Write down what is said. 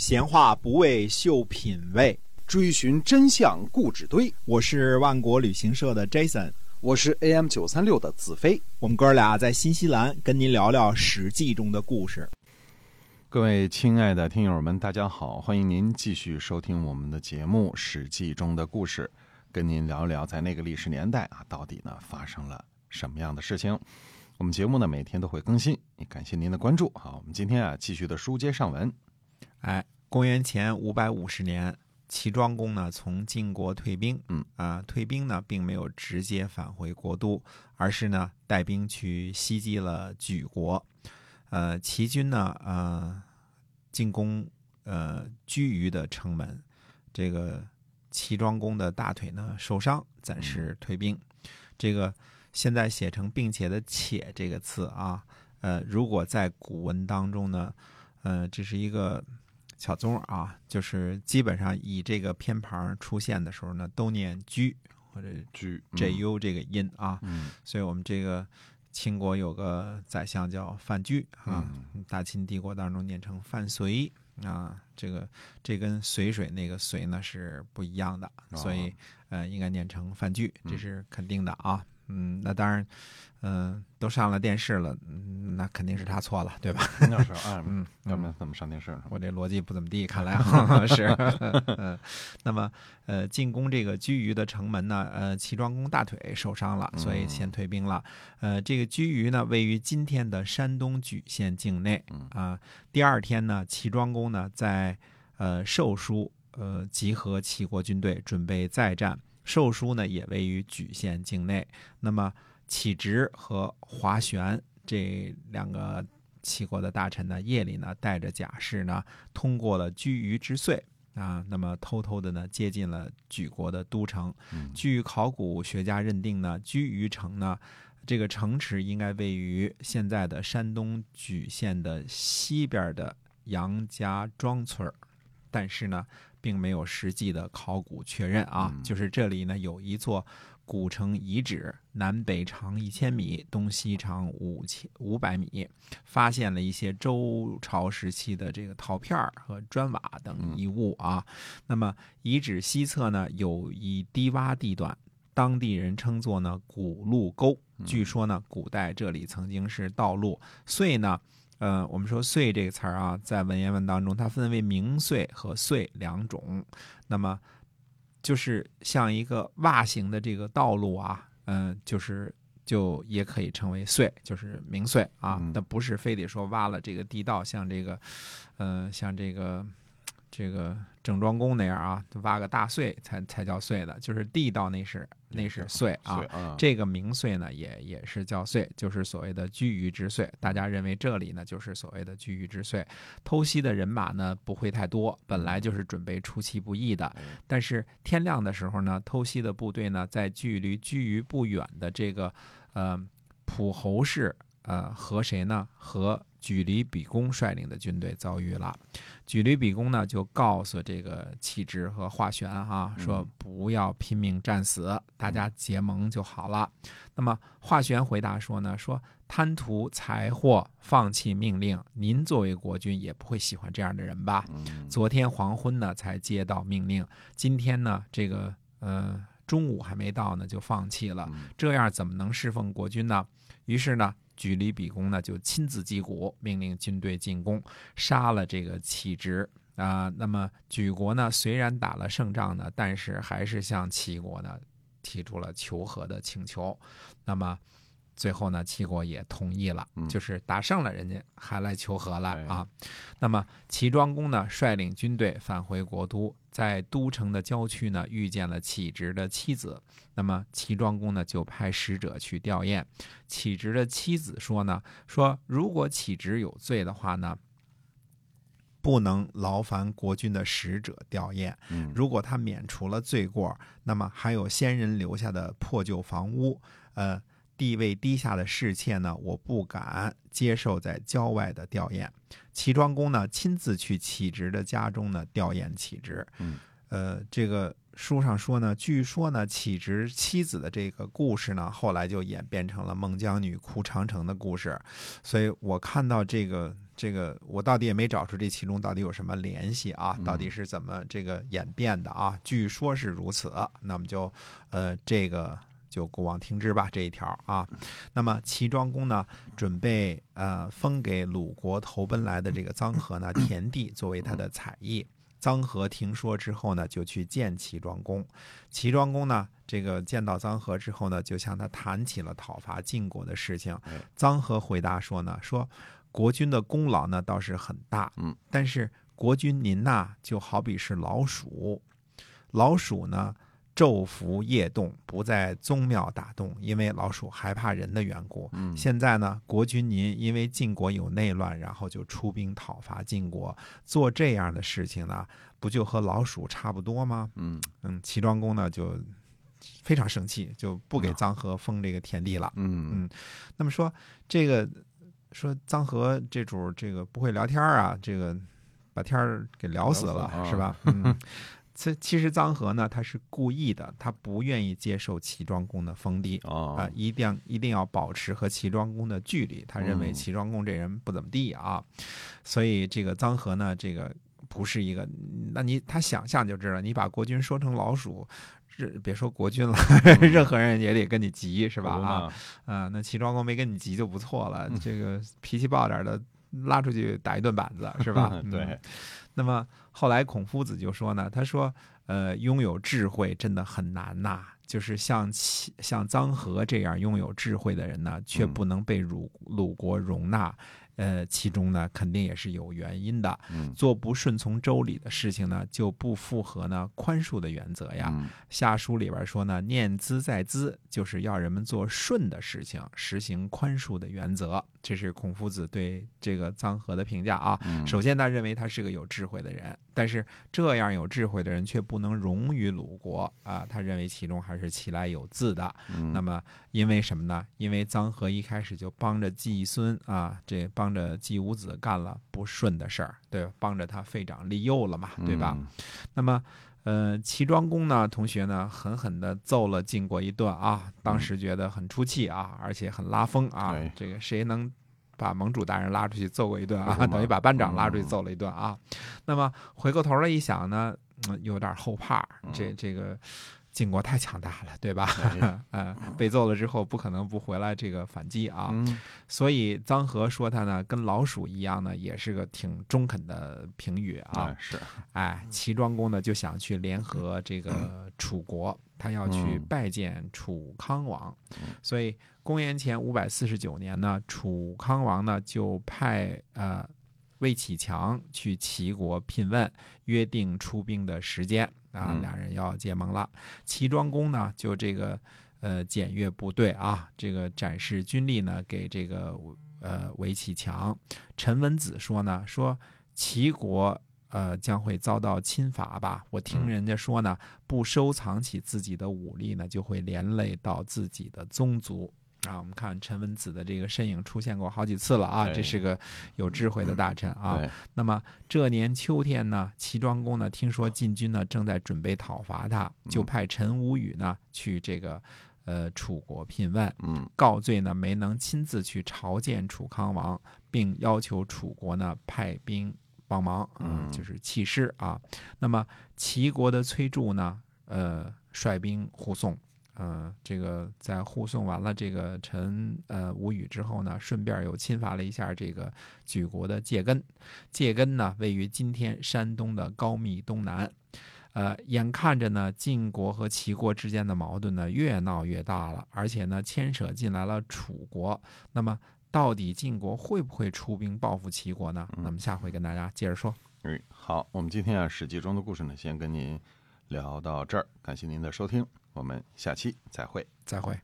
闲话不为秀品味，追寻真相故纸堆。我是万国旅行社的 Jason，我是 AM 九三六的子飞。我们哥俩在新西兰跟您聊聊《史记》中的故事。各位亲爱的听友们，大家好，欢迎您继续收听我们的节目《史记》中的故事，跟您聊聊在那个历史年代啊，到底呢发生了什么样的事情。我们节目呢每天都会更新，也感谢您的关注。好，我们今天啊继续的书接上文。哎，公元前五百五十年，齐庄公呢从晋国退兵，嗯啊，退兵呢并没有直接返回国都，而是呢带兵去袭击了莒国。呃，齐军呢呃进攻呃居于的城门，这个齐庄公的大腿呢受伤，暂时退兵。这个现在写成并且的“且”这个字啊，呃，如果在古文当中呢，呃，这是一个。巧宗啊，就是基本上以这个偏旁出现的时候呢，都念居或者居 ju 这个音啊，嗯所以我们这个秦国有个宰相叫范雎啊，嗯大秦帝国当中念成范绥啊，这个这跟随水那个绥呢是不一样的，哦所以呃应该念成范雎，这是肯定的啊。嗯，那当然，嗯、都上了电视了，嗯，那肯定是他错了，对吧？那是啊，嗯，要不然怎么上电视呢？我这逻辑不怎么地，看来啊 是。嗯，那么呃，进攻这个居于的城门呢，呃，齐庄公大腿受伤了，所以先退兵了。呃，这个居于呢，位于今天的山东莒县境内啊、第二天呢，齐庄公呢在呃寿书呃集合齐国军队，准备再战。寿书呢也位于莒县境内。那么启直和华玄这两个齐国的大臣呢，夜里呢带着甲士呢，通过了居于之岁啊，那么偷偷的呢接近了莒国的都城。嗯据考古学家认定呢，居于城呢，这个城池应该位于现在的山东莒县的西边的杨家庄村儿但是呢，并没有实际的考古确认啊。嗯就是这里呢有一座古城遗址，南北长一千米，东西长五千五百米，发现了一些周朝时期的这个陶片儿和砖瓦等遗物啊。那么遗址西侧呢有一低洼地段，当地人称作呢古路沟。据说呢，古代这里曾经是道路。所以呢，呃，我们说“隧”这个词儿啊，在文言文当中，它分为明隧和隧两种。那么，就是像一个袜形的这个道路啊，嗯、就是就也可以称为隧，就是明隧啊嗯。但不是非得说挖了这个地道，像这个，呃，像这个。这个郑庄公那样啊，挖个大隧才才叫隧的，就是地道那是那是隧啊。啊，这个明隧呢，也也是叫隧，就是所谓的居于之隧。大家认为这里呢，就是所谓的居于之隧。偷袭的人马呢，不会太多，本来就是准备出其不意的。哎但是天亮的时候呢，偷袭的部队呢，在距离居于不远的这个呃蒲侯氏呃和谁呢？和举离比公率领的军队遭遇了。举离比公呢，就告诉这个启直和华玄哈、说不要拼命战死，大家结盟就好了。那么华玄回答说呢，说贪图财货，放弃命令，您作为国君也不会喜欢这样的人吧？嗯昨天黄昏呢才接到命令，今天呢这个呃中午还没到呢就放弃了，嗯这样怎么能侍奉国君呢？于是呢，举离比公呢就亲自击鼓，命令军队进攻，杀了这个启直啊、那么举国呢虽然打了胜仗呢，但是还是向齐国呢提出了求和的请求。那么最后呢，齐国也同意了，嗯就是打胜了，人家还来求和了哎啊。那么齐庄公呢，率领军队返回国都，在都城的郊区呢，遇见了启直的妻子。那么齐庄公呢，就派使者去吊唁。启直的妻子说呢，说如果启直有罪的话呢，不能劳烦国君的使者吊唁。嗯如果他免除了罪过，那么还有先人留下的破旧房屋，呃，地位低下的侍妾呢，我不敢接受在郊外的吊唁。齐庄公呢，亲自去启直的家中呢吊唁启直。嗯，呃，这个书上说呢，据说呢，启直妻子的这个故事呢，后来就演变成了孟姜女哭长城的故事。所以我看到这个这个我到底也没找出这其中到底有什么联系啊？嗯到底是怎么这个演变的啊？据说是如此，那么就呃这个就过往听之吧这一条啊。那么齐庄公呢，准备呃封给鲁国投奔来的这个臧和呢田地作为他的采邑。臧和听说之后呢，就去见齐庄公。齐庄公呢，这个见到臧和之后呢，就向他谈起了讨伐晋国的事情哎。臧和回答说呢，说国君的功劳呢倒是很大，嗯，但是国君您呐，就好比是老鼠，老鼠呢。昼伏夜动，不在宗庙打洞，因为老鼠害怕人的缘故。嗯现在呢，国君您因为晋国有内乱，然后就出兵讨伐晋国，做这样的事情呢，不就和老鼠差不多吗？嗯嗯，齐庄公呢就非常生气，就不给嗯臧和封这个田地了。嗯那么说这个说臧和这主这个不会聊天啊，这个把天儿给聊死了，聊死了啊是吧？嗯。其其实臧和呢，他是故意的，他不愿意接受齐庄公的封地，哦啊，一定一定要保持和齐庄公的距离。他认为嗯齐庄公这人不怎么地啊，所以这个臧和呢，这个不是一个，那你他想象就知道，你把国君说成老鼠，这别说国君了，任何人也得跟你急，是吧？啊，啊，那齐庄公没跟你急就不错了，嗯这个脾气暴点儿的。拉出去打一顿板子 是吧？嗯对，那么后来孔夫子就说呢，他说，呃，拥有智慧真的很难呐、就是像齐像臧和这样拥有智慧的人呢，却嗯不能被鲁鲁国容纳。呃，其中呢肯定也是有原因的。嗯做不顺从周礼的事情呢，就不符合呢宽恕的原则呀。嗯下书里边说呢，念兹在兹，就是要人们做顺的事情，实行宽恕的原则。这是孔夫子对这个臧和的评价啊。嗯首先，他认为他是个有智慧的人，但是这样有智慧的人却不能容于鲁国啊。他认为其中还是其来有自的。嗯那么，因为什么呢？因为臧和一开始就帮着季孙啊，这帮着季武子干了不顺的事儿，对吧？帮着他废长立幼了嘛，对吧？嗯那么，呃，齐庄公呢，同学呢，狠狠地揍了晋国一顿啊，当时觉得很出气啊，而且很拉风啊。这个谁能把盟主大人拉出去揍过一顿啊？等于把班长拉出去嗯揍了一顿啊。那么回过头来一想呢，嗯有点后怕，这嗯这个。晋国太强大了，对吧？哎 呃，被揍了之后，不可能不回来这个反击啊。嗯所以臧和说他呢，跟老鼠一样呢，也是个挺中肯的评语啊。哎是哎，齐庄公呢就想去联合这个楚国，他要去嗯拜见楚康王嗯，所以公元前五百四十九年呢，楚康王呢就派呃魏启强去齐国聘问，约定出兵的时间啊，嗯俩人要结盟了。齐庄公呢就这个呃检阅部队啊，这个展示军力呢给这个呃韦启强。陈文子说呢，说齐国呃将会遭到侵伐吧？我听嗯人家说呢，不收藏起自己的武力呢，就会连累到自己的宗族。啊，我们看陈文子的这个身影出现过好几次了啊，哎这是个有智慧的大臣啊。那么这年秋天呢，齐庄公呢听说晋军呢正在准备讨伐他，就嗯派陈无宇呢去这个呃楚国聘问，嗯告罪呢没能亲自去朝见楚康王，并要求楚国呢派兵帮忙，嗯就是弃师啊。那么齐国的崔杼呢，呃，率兵护送。呃，这个在护送完了这个陈呃吴语之后呢，顺便又侵伐了一下这个举国的界根。界根呢，位于今天山东的高密东南。呃，眼看着呢，晋国和齐国之间的矛盾呢越闹越大了，而且呢牵扯进来了楚国。那么，到底晋国会不会出兵报复齐国呢？那么下回跟大家接着说。嗯，好，我们今天啊《史记》中的故事呢，先跟您聊到这儿，感谢您的收听，我们下期再会。再会。